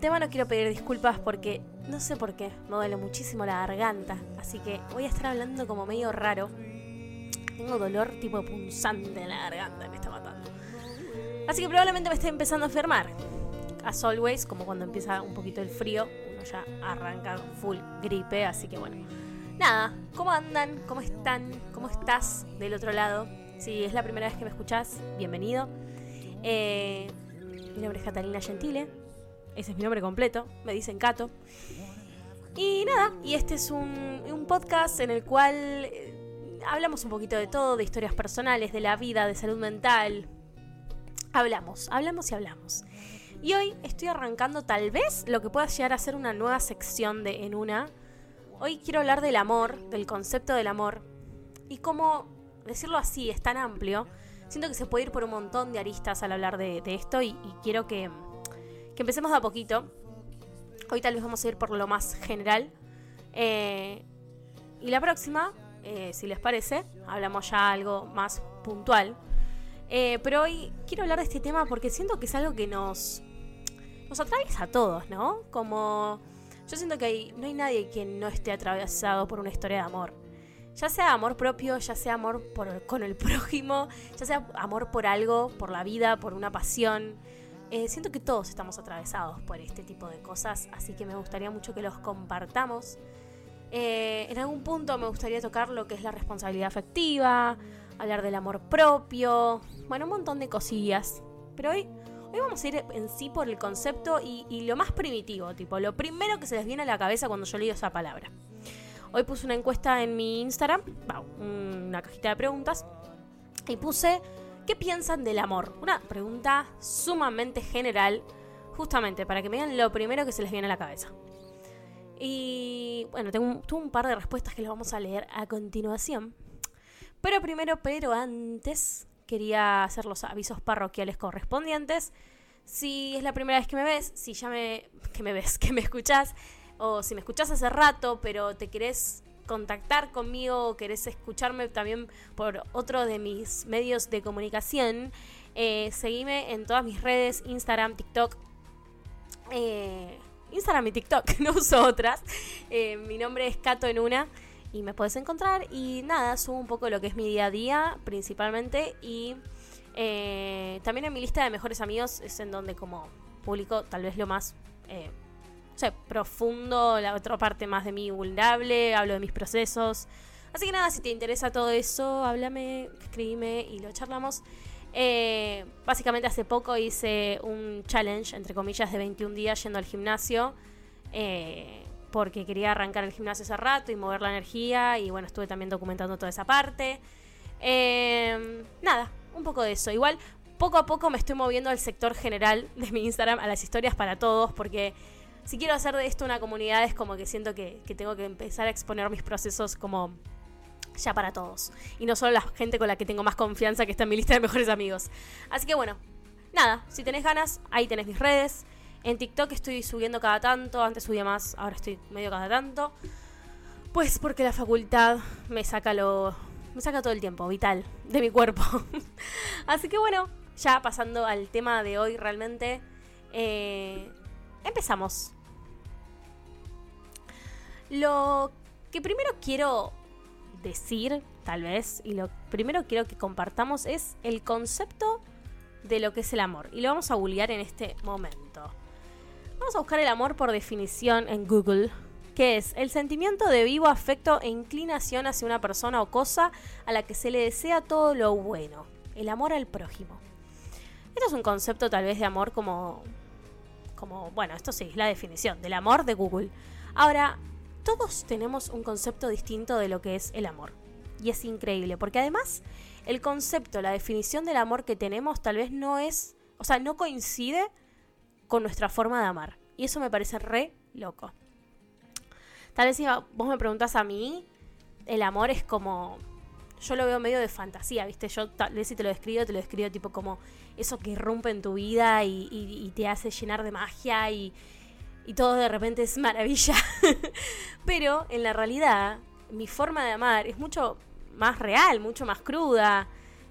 de antemano quiero pedir disculpas porque no sé por qué, me duele muchísimo la garganta, así que voy a estar hablando como medio raro. Tengo dolor tipo punzante en la garganta, me está matando. Así que probablemente me esté empezando a enfermar. As always, como cuando empieza un poquito el frío, uno ya arranca full gripe, así que bueno. Nada, ¿cómo andan? ¿Cómo están? ¿Cómo estás del otro lado? Si es la primera vez que me escuchás, bienvenido. Eh, mi nombre es Catalina Gentile. Ese es mi nombre completo. Me dicen Cato. Y nada, y este es un, podcast en el cual eh, hablamos un poquito de todo, de historias personales, de la vida, de salud mental. Hablamos, hablamos y hablamos. Y hoy estoy arrancando tal vez lo que pueda llegar a ser una nueva sección de En Una. Hoy quiero hablar del amor, del concepto del amor. Y cómo, decirlo así, es tan amplio. Siento que se puede ir por un montón de aristas al hablar de, esto y quiero que, que empecemos de a poquito. Hoy tal vez vamos a ir por lo más general. Eh, y la próxima, eh, si les parece, hablamos ya algo más puntual. Eh, pero hoy quiero hablar de este tema porque siento que es algo que nos, nos atraviesa a todos, ¿no? Como yo siento que no hay nadie que no esté atravesado por una historia de amor. Ya sea amor propio, ya sea amor con el prójimo, ya sea amor por algo, por la vida, por una pasión. Eh, siento que todos estamos atravesados por este tipo de cosas, así que me gustaría mucho que los compartamos. Eh, en algún punto me gustaría tocar lo que es la responsabilidad afectiva, hablar del amor propio, bueno, un montón de cosillas. Pero hoy, hoy vamos a ir en sí por el concepto y, y lo más primitivo, tipo, lo primero que se les viene a la cabeza cuando yo leo esa palabra. Hoy puse una encuesta en mi Instagram, una cajita de preguntas, y puse ¿qué piensan del amor? Una pregunta sumamente general, justamente para que me digan lo primero que se les viene a la cabeza. Y bueno, tengo un, tuve un par de respuestas que las vamos a leer a continuación. Pero primero, pero antes, quería hacer los avisos parroquiales correspondientes. Si es la primera vez que me ves, si ya me. que me ves, que me escuchás, o si me escuchás hace rato, pero te querés contactar conmigo o querés escucharme también por otro de mis medios de comunicación, eh, seguime en todas mis redes, Instagram, TikTok. eh, Instagram y TikTok, no uso otras. Eh, mi nombre es Cato en una y me puedes encontrar. Y nada, subo un poco lo que es mi día a día, principalmente. Y también en mi lista de mejores amigos es en donde como publico tal vez lo más... profundo, la otra parte más de mí vulnerable, hablo de mis procesos. Así que nada, si te interesa todo eso, háblame, escríbeme y lo charlamos. Eh, básicamente hace poco hice un challenge, entre comillas, de 21 días yendo al gimnasio. eh, porque quería arrancar el gimnasio hace rato y mover la energía. Y bueno, estuve también documentando toda esa parte. Eh, nada, un poco de eso. Igual, poco a poco me estoy moviendo al sector general de mi Instagram, a las historias para todos, porque si quiero hacer de esto una comunidad es como que siento que, que tengo que empezar a exponer mis procesos como ya para todos. Y no solo la gente con la que tengo más confianza que está en mi lista de mejores amigos. Así que bueno, nada, si tenés ganas, ahí tenés mis redes. En TikTok estoy subiendo cada tanto, antes subía más, ahora estoy medio cada tanto. Pues porque la facultad me saca lo. me saca todo el tiempo, vital, de mi cuerpo. Así que bueno, ya pasando al tema de hoy realmente. eh, empezamos. Lo que primero quiero decir, tal vez, y lo primero quiero que compartamos es el concepto de lo que es el amor. Y lo vamos a bullear en este momento. Vamos a buscar el amor por definición en Google, que es el sentimiento de vivo afecto e inclinación hacia una persona o cosa a la que se le desea todo lo bueno. El amor al prójimo. Esto es un concepto tal vez de amor como como, bueno, esto sí, es la definición del amor de Google. Ahora, todos tenemos un concepto distinto de lo que es el amor. Y es increíble, porque además el concepto, la definición del amor que tenemos tal vez no es, o sea, no coincide con nuestra forma de amar. Y eso me parece re loco. Tal vez si vos me preguntás a mí, el amor es como... Yo lo veo medio de fantasía, ¿viste? Yo tal vez si te lo describo, te lo describo tipo como eso que irrumpe en tu vida y, te hace llenar de magia y, todo de repente es maravilla. Pero en la realidad, mi forma de amar es mucho más real, mucho más cruda,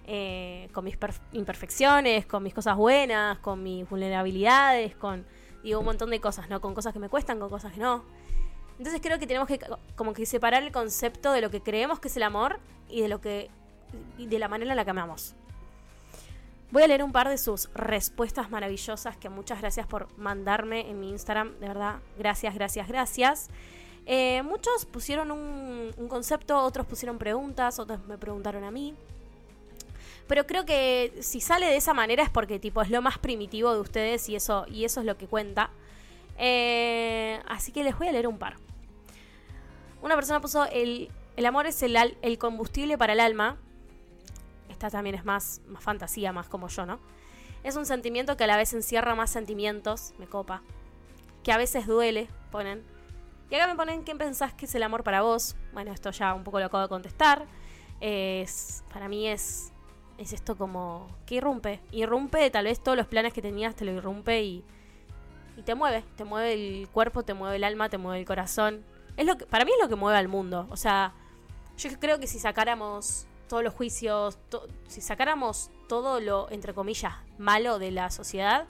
eh, con mis perf- imperfecciones, con mis cosas buenas, con mis vulnerabilidades, con digo un montón de cosas, ¿no? Con cosas que me cuestan, con cosas que no. Entonces creo que tenemos que co- como que separar el concepto de lo que creemos que es el amor y de lo que y de la manera en la que amamos. Voy a leer un par de sus respuestas maravillosas que muchas gracias por mandarme en mi Instagram. De verdad, gracias, gracias, gracias. Eh, muchos pusieron un, concepto, otros pusieron preguntas, otros me preguntaron a mí. Pero creo que si sale de esa manera es porque tipo es lo más primitivo de ustedes y eso, y eso es lo que cuenta. Eh, así que les voy a leer un par. Una persona puso el, el amor es el, al- el combustible para el alma. Esta también es más, más fantasía, más como yo, ¿no? Es un sentimiento que a la vez encierra más sentimientos, me copa. Que a veces duele, ponen. Y acá me ponen, ¿qué pensás que es el amor para vos? Bueno, esto ya un poco lo acabo de contestar. Es, para mí es, es esto como que irrumpe. Irrumpe tal vez todos los planes que tenías, te lo irrumpe y, y te mueve. Te mueve el cuerpo, te mueve el alma, te mueve el corazón. Es lo que, para mí es lo que mueve al mundo. O sea, yo creo que si sacáramos todos los juicios, si sacáramos todo lo, entre comillas, malo de la sociedad,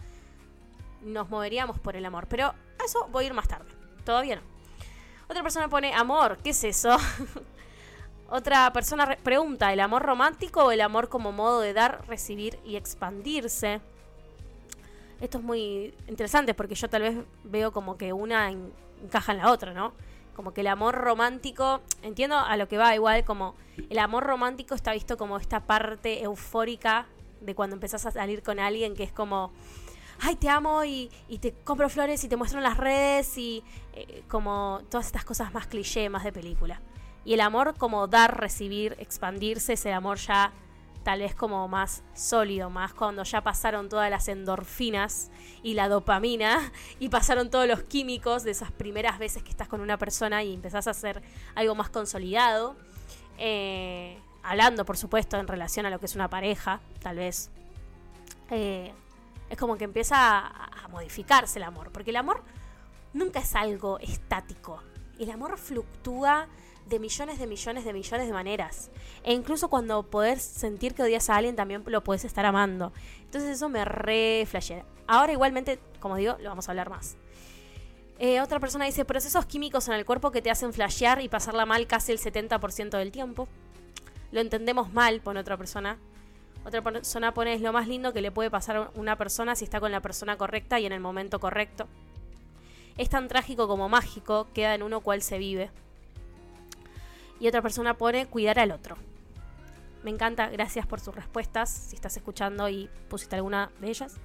nos moveríamos por el amor. Pero a eso voy a ir más tarde. Todavía no. Otra persona pone amor, ¿qué es eso? Otra persona re- pregunta, ¿el amor romántico o el amor como modo de dar, recibir y expandirse? Esto es muy interesante porque yo tal vez veo como que una en- encaja en la otra, ¿no? Como que el amor romántico, entiendo a lo que va igual, como el amor romántico está visto como esta parte eufórica de cuando empezás a salir con alguien que es como, ay, te amo y, te compro flores y te muestro en las redes y eh, como todas estas cosas más cliché, más de película. Y el amor como dar, recibir, expandirse, ese amor ya tal vez como más sólido, más cuando ya pasaron todas las endorfinas y la dopamina y pasaron todos los químicos de esas primeras veces que estás con una persona y empezás a hacer algo más consolidado. Eh, hablando, por supuesto, en relación a lo que es una pareja, tal vez. Eh, es como que empieza a, a modificarse el amor, porque el amor nunca es algo estático. El amor fluctúa de millones de millones de millones de maneras. E incluso cuando podés sentir que odias a alguien, también lo podés estar amando. Entonces eso me re flashea. Ahora igualmente, como digo, lo vamos a hablar más. Eh, otra persona dice, procesos químicos en el cuerpo que te hacen flashear y pasarla mal casi el 70% del tiempo. Lo entendemos mal, pone otra persona. Otra persona pone, es lo más lindo que le puede pasar a una persona si está con la persona correcta y en el momento correcto. Es tan trágico como mágico, queda en uno cual se vive. Y otra persona pone cuidar al otro. Me encanta, gracias por sus respuestas. Si estás escuchando y pusiste alguna de ellas.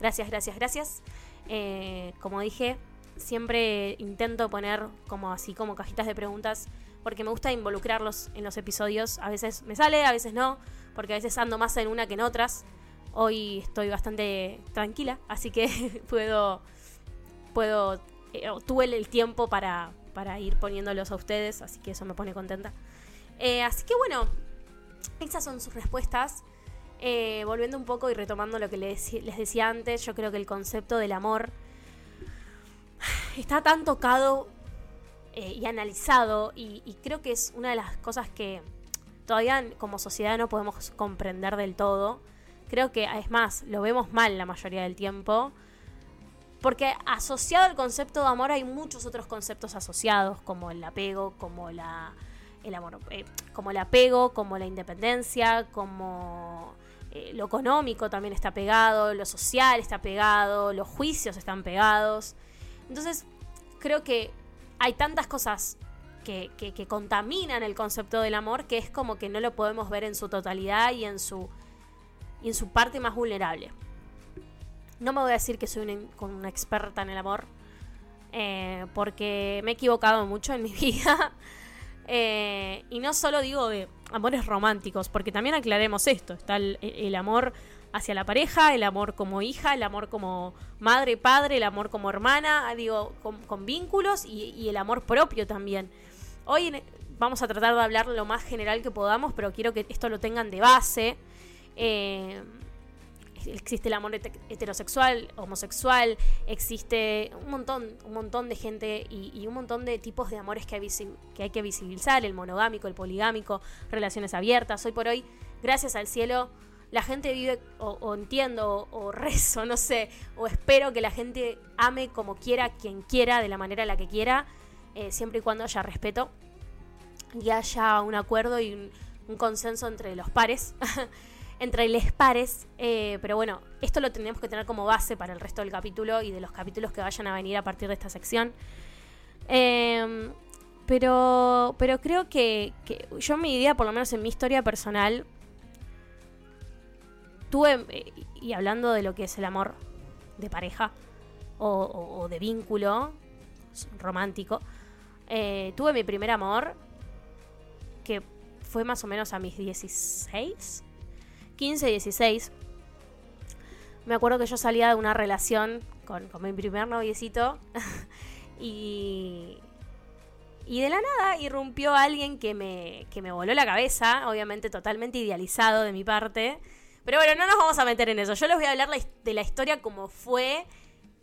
Gracias, gracias, gracias. Eh, como dije, siempre intento poner como así como cajitas de preguntas porque me gusta involucrarlos en los episodios. A veces me sale, a veces no, porque a veces ando más en una que en otras. Hoy estoy bastante tranquila, así que puedo puedo eh, tuve el tiempo para, para ir poniéndolos a ustedes, así que eso me pone contenta. Eh, así que bueno, esas son sus respuestas. Eh, volviendo un poco y retomando lo que les, decía antes, yo creo que el concepto del amor está tan tocado eh, y analizado y, y creo que es una de las cosas que todavía como sociedad no podemos comprender del todo. Creo que es más, lo vemos mal la mayoría del tiempo. Porque asociado al concepto de amor hay muchos otros conceptos asociados, como el apego, como la el amor, eh, como el apego, como la independencia, como eh, lo económico también está pegado, lo social está pegado, los juicios están pegados. Entonces, creo que hay tantas cosas que, que, que contaminan el concepto del amor que es como que no lo podemos ver en su totalidad y en su, y en su parte más vulnerable. No me voy a decir que soy una, experta en el amor, eh, porque me he equivocado mucho en mi vida. Eh, y no solo digo de amores románticos, porque también aclaremos esto, está el, amor hacia la pareja, el amor como hija, el amor como madre, padre, el amor como hermana, digo, con, vínculos y, el amor propio también. Hoy en- vamos a tratar de hablar lo más general que podamos, pero quiero que esto lo tengan de base. Eh, existe el amor hete- heterosexual, homosexual, existe un montón, un montón de gente y, y un montón de tipos de amores que hay, que visibilizar, el monogámico, el poligámico, relaciones abiertas. Hoy por hoy, gracias al cielo, la gente vive, o, entiendo, o, o rezo, no sé, o espero que la gente ame como quiera, quien quiera, de la manera en la que quiera, eh, siempre y cuando haya respeto y haya un acuerdo y un, un consenso entre los pares, entre les pares. eh, pero bueno, esto lo tendríamos que tener como base para el resto del capítulo y de los capítulos que vayan a venir a partir de esta sección. Eh, pero, pero creo que, yo mi idea, por lo menos en mi historia personal, tuve, eh, y hablando de lo que es el amor de pareja o de vínculo romántico, eh, tuve mi primer amor que fue más o menos a mis 16, 15, 16. Me acuerdo que yo salía de una relación con, mi primer noviecito y, y de la nada irrumpió alguien que me, que me voló la cabeza, obviamente totalmente idealizado de mi parte. Pero bueno, no nos vamos a meter en eso. Yo les voy a hablar de la historia como fue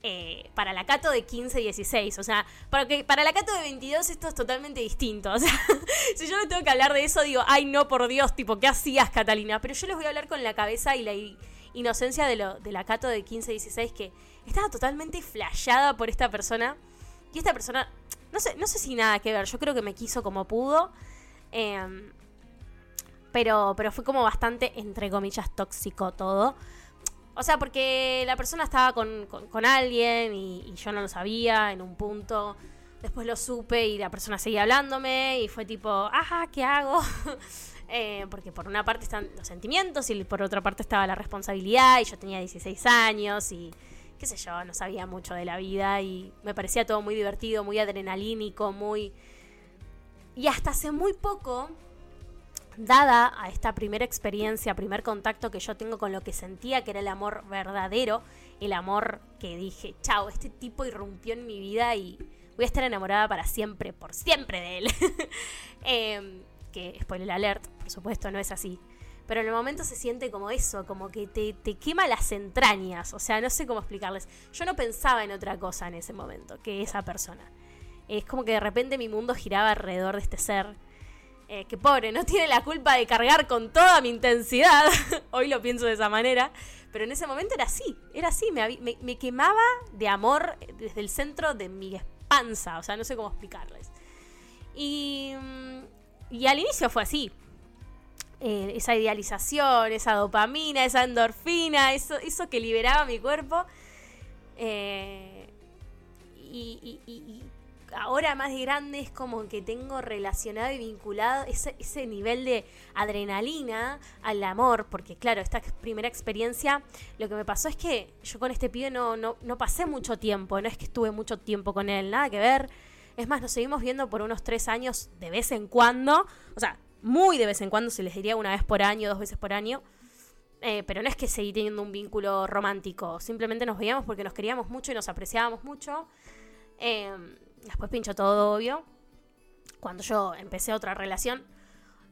eh, para la Cato de 15, 16. O sea, para, que, para la Cato de 22 esto es totalmente distinto. O sea, si yo no tengo que hablar de eso, digo, ay no, por Dios, tipo, ¿qué hacías, Catalina? Pero yo les voy a hablar con la cabeza y la inocencia de, lo, de la Cato de 15, 16, que estaba totalmente flasheada por esta persona. Y esta persona, no sé, no sé si nada que ver, yo creo que me quiso como pudo. Em, pero, pero fue como bastante, entre comillas, tóxico todo. O sea, porque la persona estaba con, con- alguien y, y yo no lo sabía en un punto. Después lo supe y la persona seguía hablándome y fue tipo, ajá, ¿qué hago? Eh, porque por una parte están los sentimientos y por otra parte estaba la responsabilidad y yo tenía 16 años y qué sé yo, no sabía mucho de la vida y me parecía todo muy divertido, muy adrenalínico, muy... Y hasta hace muy poco dada a esta primera experiencia, primer contacto que yo tengo con lo que sentía que era el amor verdadero, el amor que dije, chao, este tipo irrumpió en mi vida y voy a estar enamorada para siempre, por siempre de él. Em, que, spoiler alert, por supuesto, no es así. Pero en el momento se siente como eso, como que te, te quema las entrañas. O sea, no sé cómo explicarles. Yo no pensaba en otra cosa en ese momento que esa persona. Es como que de repente mi mundo giraba alrededor de este ser eh, que pobre, no tiene la culpa de cargar con toda mi intensidad. Hoy lo pienso de esa manera. Pero en ese momento era así, era así. Me, quemaba de amor desde el centro de mi panza. O sea, no sé cómo explicarles. Y, mm, y al inicio fue así. Eh, esa idealización, esa dopamina, esa endorfina, eso, eso que liberaba mi cuerpo. Eh, y ahora más de grande es como que tengo relacionado y vinculado ese, ese nivel de adrenalina al amor, porque claro, esta primera experiencia, lo que me pasó es que yo con este pibe no, no, no pasé mucho tiempo, no es que estuve mucho tiempo con él, nada que ver. Es más, nos seguimos viendo por unos tres años de vez en cuando, o sea, muy de vez en cuando, se les diría una vez por año, dos veces por año. Eh, pero no es que seguí teniendo un vínculo romántico, simplemente nos veíamos porque nos queríamos mucho y nos apreciábamos mucho. Eh, después pinchó todo, obvio. Cuando yo empecé otra relación.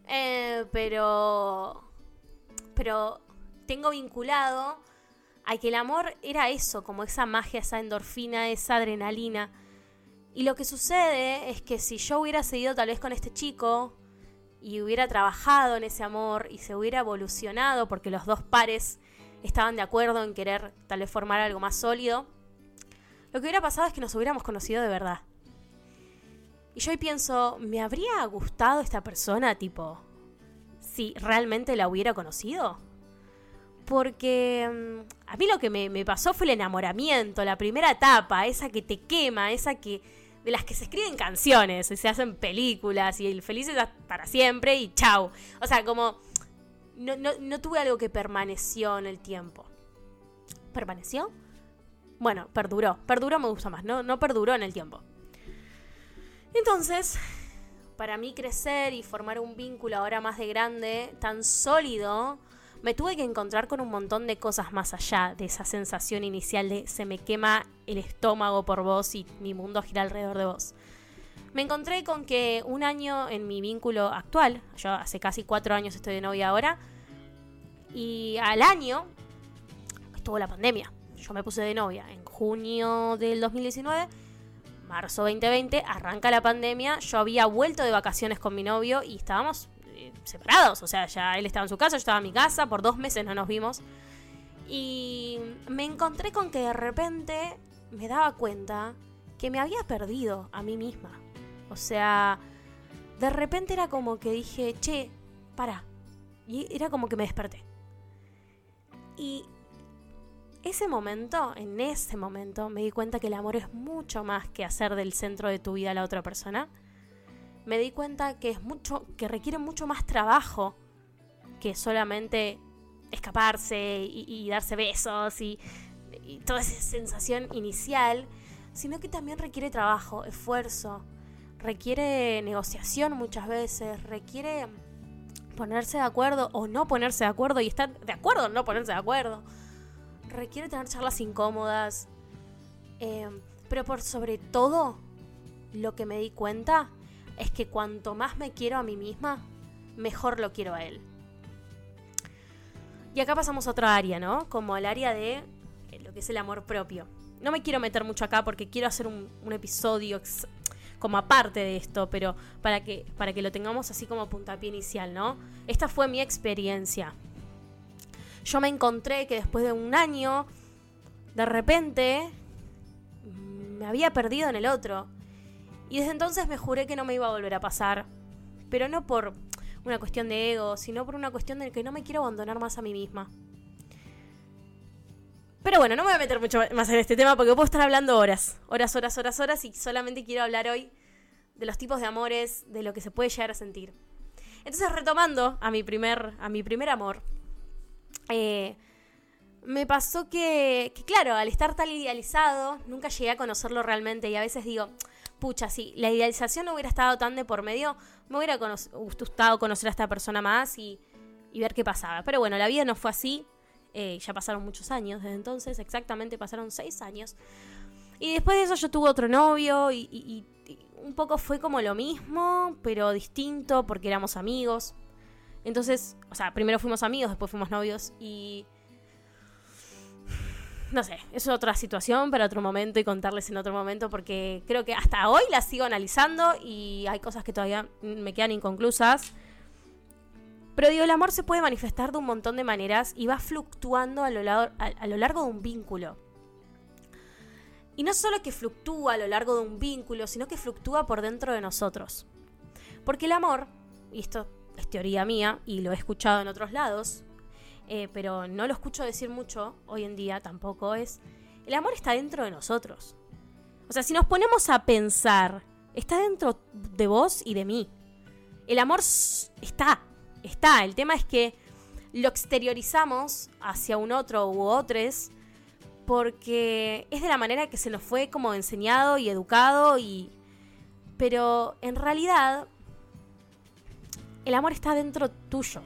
Eh, pero. Pero tengo vinculado a que el amor era eso, como esa magia, esa endorfina, esa adrenalina. Y lo que sucede es que si yo hubiera seguido tal vez con este chico y hubiera trabajado en ese amor y se hubiera evolucionado porque los dos pares estaban de acuerdo en querer tal vez formar algo más sólido, lo que hubiera pasado es que nos hubiéramos conocido de verdad. Y yo hoy pienso, ¿me habría gustado esta persona, tipo, si realmente la hubiera conocido? Porque mm, a mí lo que me, pasó fue el enamoramiento, la primera etapa, esa que te quema, esa que de las que se escriben canciones y se hacen películas y el feliz es para siempre y chau. O sea, como no, no, no tuve algo que permaneció en el tiempo. ¿Permaneció? Bueno, perduró. Perduró me gusta más, no, no perduró en el tiempo. Entonces, para mí crecer y formar un vínculo ahora más de grande, tan sólido, me tuve que encontrar con un montón de cosas más allá de esa sensación inicial de se me quema el estómago por vos y mi mundo gira alrededor de vos. Me encontré con que un año en mi vínculo actual, yo hace casi cuatro años estoy de novia ahora, y al año estuvo la pandemia. Yo me puse de novia en junio del 2019, marzo 2020, arranca la pandemia, yo había vuelto de vacaciones con mi novio y estábamos eh, separados, o sea, ya él estaba en su casa, yo estaba en mi casa, por dos meses no nos vimos. Y me encontré con que de repente me daba cuenta que me había perdido a mí misma. O sea, de repente era como que dije, che, para. Y era como que me desperté. Y ese momento, en ese momento, me di cuenta que el amor es mucho más que hacer del centro de tu vida a la otra persona. Me di cuenta que es mucho, que requiere mucho más trabajo que solamente escaparse y, darse besos y, y toda esa sensación inicial, sino que también requiere trabajo, esfuerzo, requiere negociación muchas veces, requiere ponerse de acuerdo o no ponerse de acuerdo y estar de acuerdo o no ponerse de acuerdo. Requiere tener charlas incómodas. Eh, pero por sobre todo, lo que me di cuenta es que cuanto más me quiero a mí misma, mejor lo quiero a él. Y acá pasamos a otra área, ¿no? Como al área de eh, lo que es el amor propio. No me quiero meter mucho acá porque quiero hacer un, un episodio como aparte de esto, pero para que, para que lo tengamos así como puntapié inicial, ¿no? Esta fue mi experiencia. Yo me encontré que después de un año, de repente, me había perdido en el otro. Y desde entonces me juré que no me iba a volver a pasar. Pero no por una cuestión de ego, sino por una cuestión de que no me quiero abandonar más a mí misma. Pero bueno, no me voy a meter mucho más en este tema porque puedo estar hablando horas, horas, horas, horas, horas y solamente quiero hablar hoy de los tipos de amores, de lo que se puede llegar a sentir. Entonces, retomando a mi primer, a mi primer amor, eh, me pasó que, que, claro, al estar tan idealizado, nunca llegué a conocerlo realmente y a veces digo, pucha, si la idealización no hubiera estado tan de por medio, me hubiera gustado conocer a esta persona más y, ver qué pasaba. Pero bueno, la vida no fue así, eh, ya pasaron muchos años desde entonces, exactamente pasaron seis años. Y después de eso yo tuve otro novio y, y, un poco fue como lo mismo, pero distinto porque éramos amigos. Entonces, o sea, primero fuimos amigos, después fuimos novios y... No sé, es otra situación para otro momento y contarles en otro momento porque creo que hasta hoy la sigo analizando y hay cosas que todavía me quedan inconclusas. Pero digo, el amor se puede manifestar de un montón de maneras y va fluctuando a lo, largo, de un vínculo. Y no solo que fluctúa a lo largo de un vínculo, sino que fluctúa por dentro de nosotros. Porque el amor, y esto es teoría mía y lo he escuchado en otros lados, eh, pero no lo escucho decir mucho hoy en día tampoco, es, el amor está dentro de nosotros. O sea, si nos ponemos a pensar, está dentro de vos y de mí. El amor está, está. El tema es que lo exteriorizamos hacia un otro u otros porque es de la manera que se nos fue como enseñado y educado y pero en realidad el amor está dentro tuyo.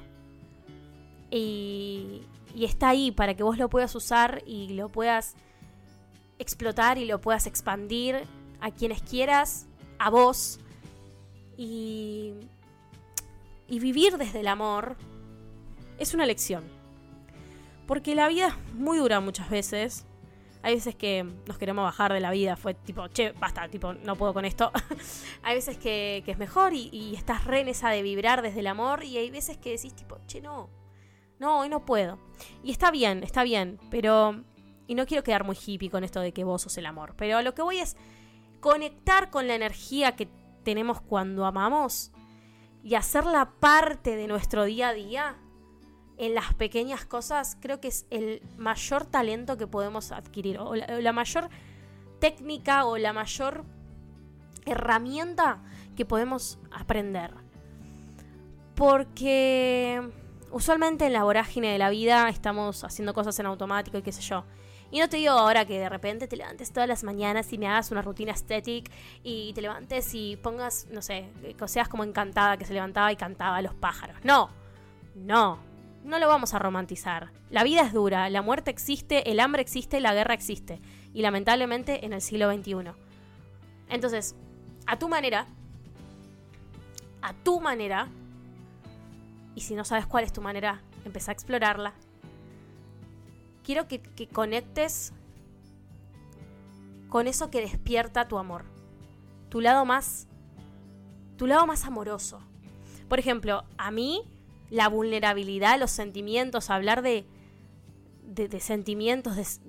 Y, está ahí para que vos lo puedas usar y lo puedas explotar y lo puedas expandir a quienes quieras, a vos. Y, y vivir desde el amor es una lección. Porque la vida es muy dura muchas veces hay veces que nos queremos bajar de la vida, fue tipo, che, basta, tipo, no puedo con esto. hay veces que, que es mejor y, y, estás re en esa de vibrar desde el amor y hay veces que decís tipo, che, no, no, hoy no puedo. Y está bien, está bien, pero... Y no quiero quedar muy hippie con esto de que vos sos el amor, pero lo que voy es conectar con la energía que tenemos cuando amamos y hacerla parte de nuestro día a día en las pequeñas cosas, creo que es el mayor talento que podemos adquirir, o la, mayor técnica o la mayor herramienta que podemos aprender. Porque usualmente en la vorágine de la vida estamos haciendo cosas en automático y qué sé yo. Y no te digo ahora que de repente te levantes todas las mañanas y me hagas una rutina estética y te levantes y pongas, no sé, que seas como encantada que se levantaba y cantaba a los pájaros. No, no, no lo vamos a romantizar. La vida es dura, la muerte existe, el hambre existe, la guerra existe. Y lamentablemente en el siglo XXI. Entonces, a tu manera, a tu manera, y si no sabes cuál es tu manera, empezá a explorarla. Quiero que, que conectes con eso que despierta tu amor. Tu lado más. Tu lado más amoroso. Por ejemplo, a mí, la vulnerabilidad, los sentimientos, hablar de. de, sentimientos,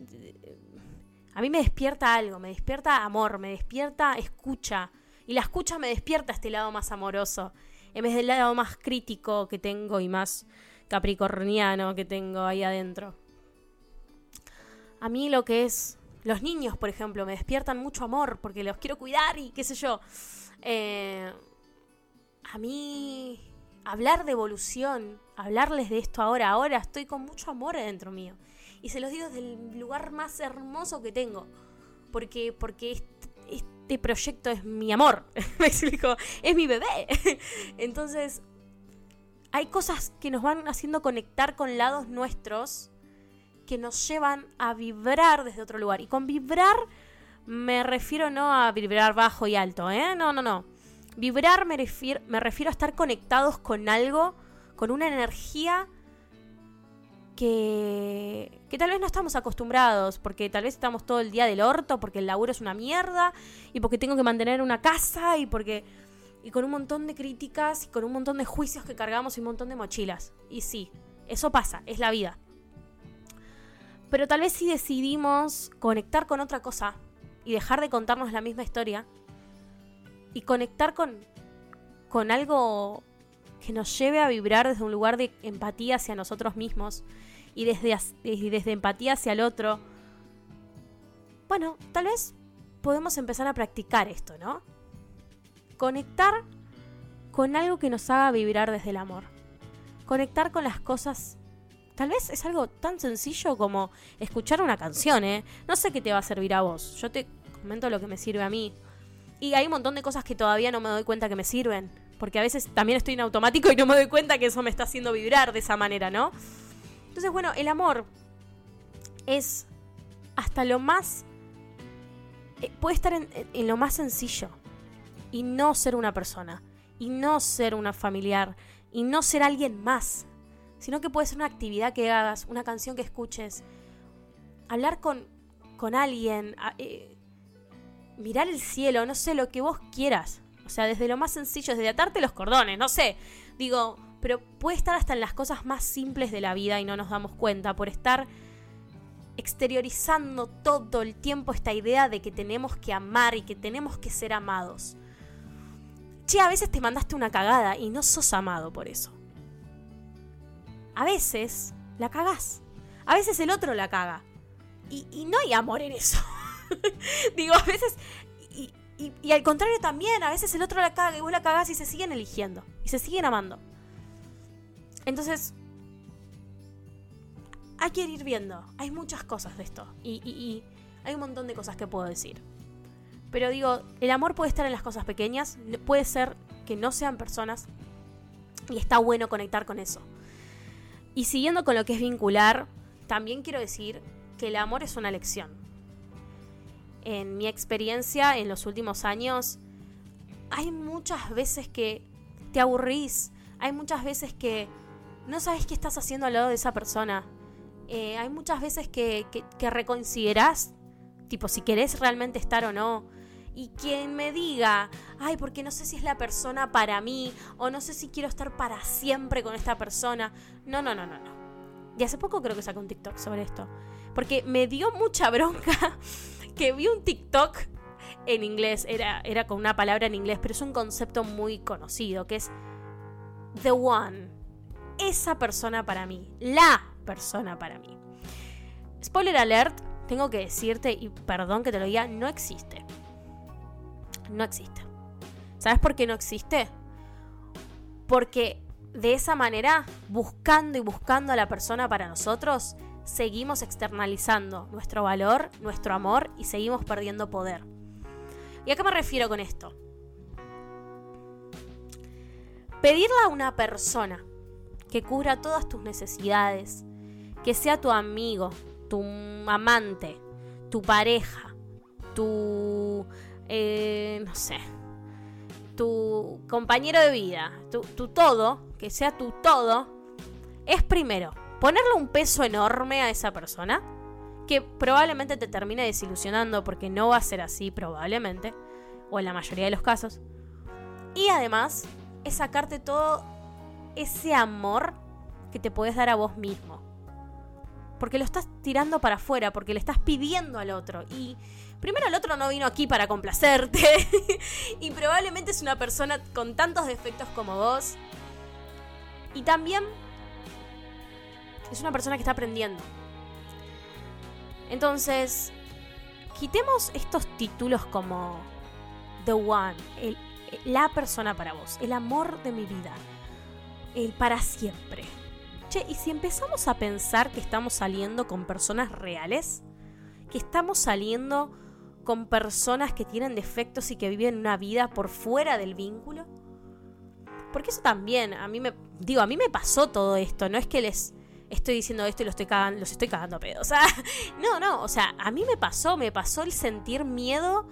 a mí me despierta algo, me despierta amor, me despierta escucha. Y la escucha me despierta este lado más amoroso. En vez del lado más crítico que tengo y más capricorniano que tengo ahí adentro. A mí lo que es los niños, por ejemplo, me despiertan mucho amor porque los quiero cuidar y qué sé yo. Eh, a mí hablar de evolución, hablarles de esto ahora, ahora estoy con mucho amor dentro mío. Y se los digo desde el lugar más hermoso que tengo. Porque, porque este, este proyecto es mi amor. Me explico. Es mi bebé. Entonces, hay cosas que nos van haciendo conectar con lados nuestros que nos llevan a vibrar desde otro lugar. Y con vibrar me refiero no a vibrar bajo y alto, ¿eh? No, no, no. Vibrar me refiero, me refiero a estar conectados con algo, con una energía que, que tal vez no estamos acostumbrados, porque tal vez estamos todo el día del orto, porque el laburo es una mierda, y porque tengo que mantener una casa, y porque... Y con un montón de críticas, y con un montón de juicios que cargamos y un montón de mochilas. Y sí, eso pasa, es la vida. Pero tal vez si decidimos conectar con otra cosa y dejar de contarnos la misma historia y conectar con, con algo que nos lleve a vibrar desde un lugar de empatía hacia nosotros mismos y desde, y desde empatía hacia el otro, bueno, tal vez podemos empezar a practicar esto, ¿no? Conectar con algo que nos haga vibrar desde el amor. Conectar con las cosas Tal vez es algo tan sencillo como escuchar una canción, ¿eh? No sé qué te va a servir a vos. Yo te comento lo que me sirve a mí. Y hay un montón de cosas que todavía no me doy cuenta que me sirven. Porque a veces también estoy en automático y no me doy cuenta que eso me está haciendo vibrar de esa manera, ¿no? Entonces, bueno, el amor es hasta lo más... eh, puede estar en, lo más sencillo. Y no ser una persona. Y no ser una familiar. Y no ser alguien más sino que puede ser una actividad que hagas, una canción que escuches, hablar con, con alguien, eh, mirar el cielo, no sé, lo que vos quieras. O sea, desde lo más sencillo, desde atarte los cordones, no sé. Digo, pero puede estar hasta en las cosas más simples de la vida y no nos damos cuenta por estar exteriorizando todo el tiempo esta idea de que tenemos que amar y que tenemos que ser amados. Che, a veces te mandaste una cagada y no sos amado por eso a veces la cagás. A veces el otro la caga. Y, y no hay amor en eso. Digo, a veces. Y, y- al contrario también, a veces el otro la caga y vos la cagás y se siguen eligiendo. Y se siguen amando. Entonces. Hay que ir viendo. Hay muchas cosas de esto. Y, y- y hay un montón de cosas que puedo decir. Pero digo, el amor puede estar en las cosas pequeñas. Puede ser que no sean personas. Y está bueno conectar con eso. Y siguiendo con lo que es vincular, también quiero decir que el amor es una elección. En mi experiencia en los últimos años, hay muchas veces que te aburrís, hay muchas veces que no sabes qué estás haciendo al lado de esa persona. Eh, hay muchas veces que, que, que reconsiderás, tipo, si querés realmente estar o no. Y quien me diga, ay, porque no sé si es la persona para mí, o no sé si quiero estar para siempre con esta persona. No, no, no, no, no. Y hace poco creo que saqué un TikTok sobre esto. Porque me dio mucha bronca que vi un TikTok en inglés. Era, era con una palabra en inglés, pero es un concepto muy conocido, que es The One. Esa persona para mí. La persona para mí. Spoiler alert, tengo que decirte, y perdón que te lo diga, no existe. No existe. ¿Sabes por qué no existe? Porque de esa manera, buscando y buscando a la persona para nosotros, seguimos externalizando nuestro valor, nuestro amor y seguimos perdiendo poder. ¿Y a qué me refiero con esto? Pedirle a una persona que cubra todas tus necesidades, que sea tu amigo, tu amante, tu pareja, tu, eh, no sé, tu compañero de vida, tu, tu todo, que sea tu todo, es primero ponerle un peso enorme a esa persona, que probablemente te termine desilusionando porque no va a ser así probablemente, o en la mayoría de los casos. Y además es sacarte todo ese amor que te puedes dar a vos mismo. Porque lo estás tirando para afuera, porque le estás pidiendo al otro. Y primero el otro no vino aquí para complacerte. y probablemente es una persona con tantos defectos como vos. Y también es una persona que está aprendiendo. Entonces, quitemos estos títulos como The One, el, la persona para vos, el amor de mi vida, el para siempre. Che, ¿y si empezamos a pensar que estamos saliendo con personas reales? Que estamos saliendo con personas que tienen defectos y que viven una vida por fuera del vínculo? Porque eso también, a mí me. Digo, a mí me pasó todo esto. No es que les estoy diciendo esto y los estoy cagando, los estoy cagando a pedo. O sea, no, no. O sea, a mí me pasó, me pasó el sentir miedo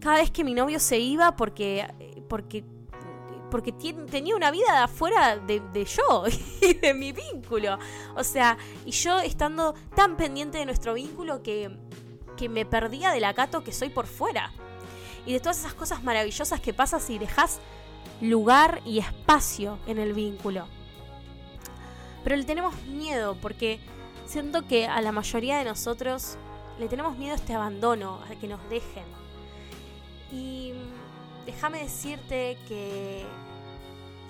cada vez que mi novio se iba porque. porque. Porque tenía una vida afuera de, de yo y de mi vínculo. O sea, y yo estando tan pendiente de nuestro vínculo que, que me perdía del acato que soy por fuera. Y de todas esas cosas maravillosas que pasas si dejas lugar y espacio en el vínculo. Pero le tenemos miedo porque siento que a la mayoría de nosotros le tenemos miedo a este abandono, a que nos dejen. Y déjame decirte que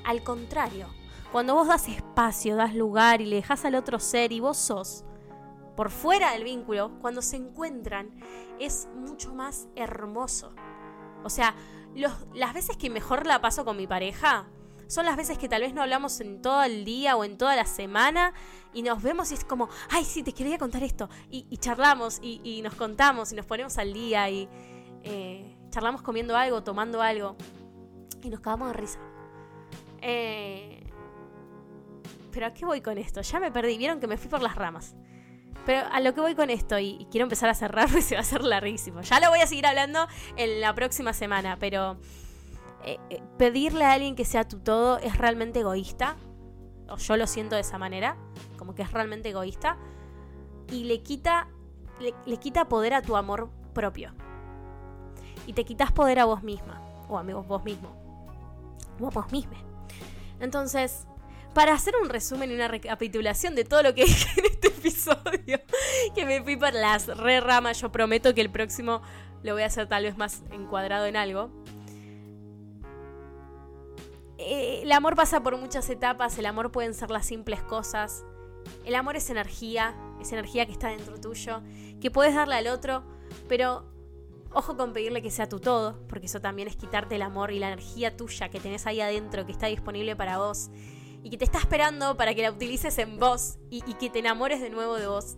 al contrario, cuando vos das espacio, das lugar y le dejas al otro ser y vos sos por fuera del vínculo, cuando se encuentran, es mucho más hermoso. O sea, las veces que mejor la paso con mi pareja son las veces que tal vez no hablamos en todo el día o en toda la semana y nos vemos y es como, ay, sí, te quería contar esto. Y, charlamos y, nos contamos y nos ponemos al día y eh, charlamos comiendo algo, tomando algo y nos cagamos de risa. Eh, pero ¿a qué voy con esto? Ya me perdí, vieron que me fui por las ramas. Pero a lo que voy con esto, y, quiero empezar a cerrar porque se va a hacer larguísimo. Ya lo voy a seguir hablando en la próxima semana, pero eh, eh, pedirle a alguien que sea tu todo es realmente egoísta. O yo lo siento de esa manera, como que es realmente egoísta. Y le quita, le, quita poder a tu amor propio. Y te quitas poder a vos misma. O a vos mismo. O vos misma. Entonces, para hacer un resumen y una recapitulación de todo lo que dije en este episodio, que me fui por las re ramas, yo prometo que el próximo lo voy a hacer tal vez más encuadrado en algo. Eh, el amor pasa por muchas etapas, el amor pueden ser las simples cosas. El amor es energía, es energía que está dentro tuyo, que puedes darle al otro, pero ojo con pedirle que sea tu todo, porque eso también es quitarte el amor y la energía tuya que tenés ahí adentro, que está disponible para vos y que te está esperando para que la utilices en vos y, que te enamores de nuevo de vos.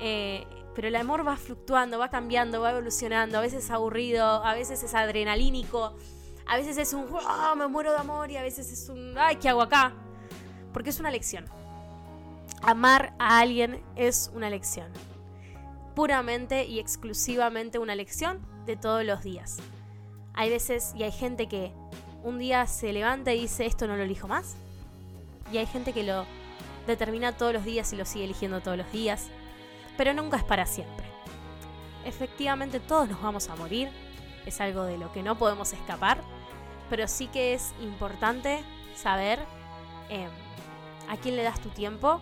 Eh, pero el amor va fluctuando, va cambiando, va evolucionando, a veces es aburrido, a veces es adrenalínico, a veces es un me muero de amor y a veces es un ay, ¿qué hago acá? Porque es una lección. Amar a alguien es una lección. Puramente y exclusivamente una lección de todos los días. Hay veces y hay gente que un día se levanta y dice esto no lo elijo más y hay gente que lo determina todos los días y lo sigue eligiendo todos los días, pero nunca es para siempre. Efectivamente todos nos vamos a morir, es algo de lo que no podemos escapar, pero sí que es importante saber em, a quién le das tu tiempo,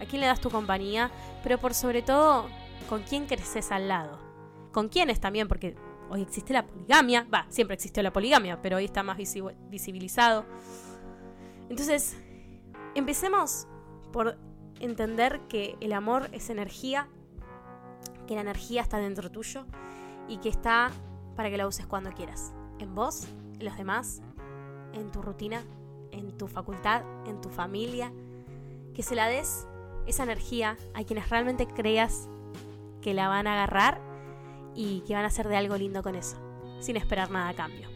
a quién le das tu compañía, pero por sobre todo con quién creces al lado. Con quiénes también, porque hoy existe la poligamia, va, siempre existió la poligamia, pero hoy está más visibilizado. Entonces, Empecemos por entender que el amor es energía, que la energía está dentro tuyo y que está para que la uses cuando quieras. En vos, los demás, en tu rutina, en tu facultad, en tu familia. Que se la des esa energía a quienes realmente creas que la van a agarrar y que van a hacer de algo lindo con eso, sin esperar nada a cambio.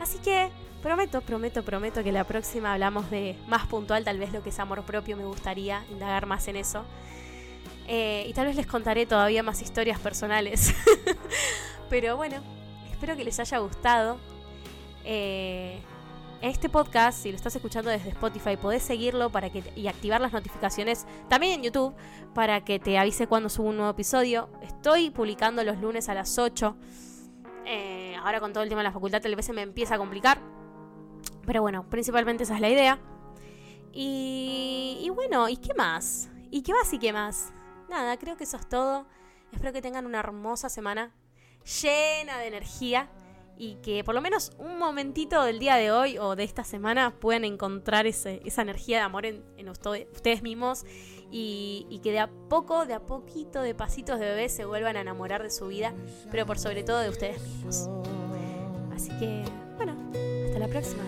Así que prometo, prometo, prometo que la próxima hablamos de más puntual, tal vez lo que es amor propio, me gustaría indagar más en eso. Eh, y tal vez les contaré todavía más historias personales. Pero bueno, espero que les haya gustado. Eh, este podcast, si lo estás escuchando desde Spotify, podés seguirlo para que, y activar las notificaciones también en YouTube para que te avise cuando subo un nuevo episodio. Estoy publicando los lunes a las 8. Eh, ahora con todo el tema de la facultad tal vez se me empieza a complicar. Pero bueno, principalmente esa es la idea. Y, y bueno, ¿y qué más? ¿Y qué más y qué más? Nada, creo que eso es todo. Espero que tengan una hermosa semana llena de energía y que por lo menos un momentito del día de hoy o de esta semana puedan encontrar ese, esa energía de amor en, ustedes, mismos y, y que de a poco, de a poquito, de pasitos de bebé se vuelvan a enamorar de su vida, pero por sobre todo de ustedes mismos. Así que, bueno, hasta la próxima.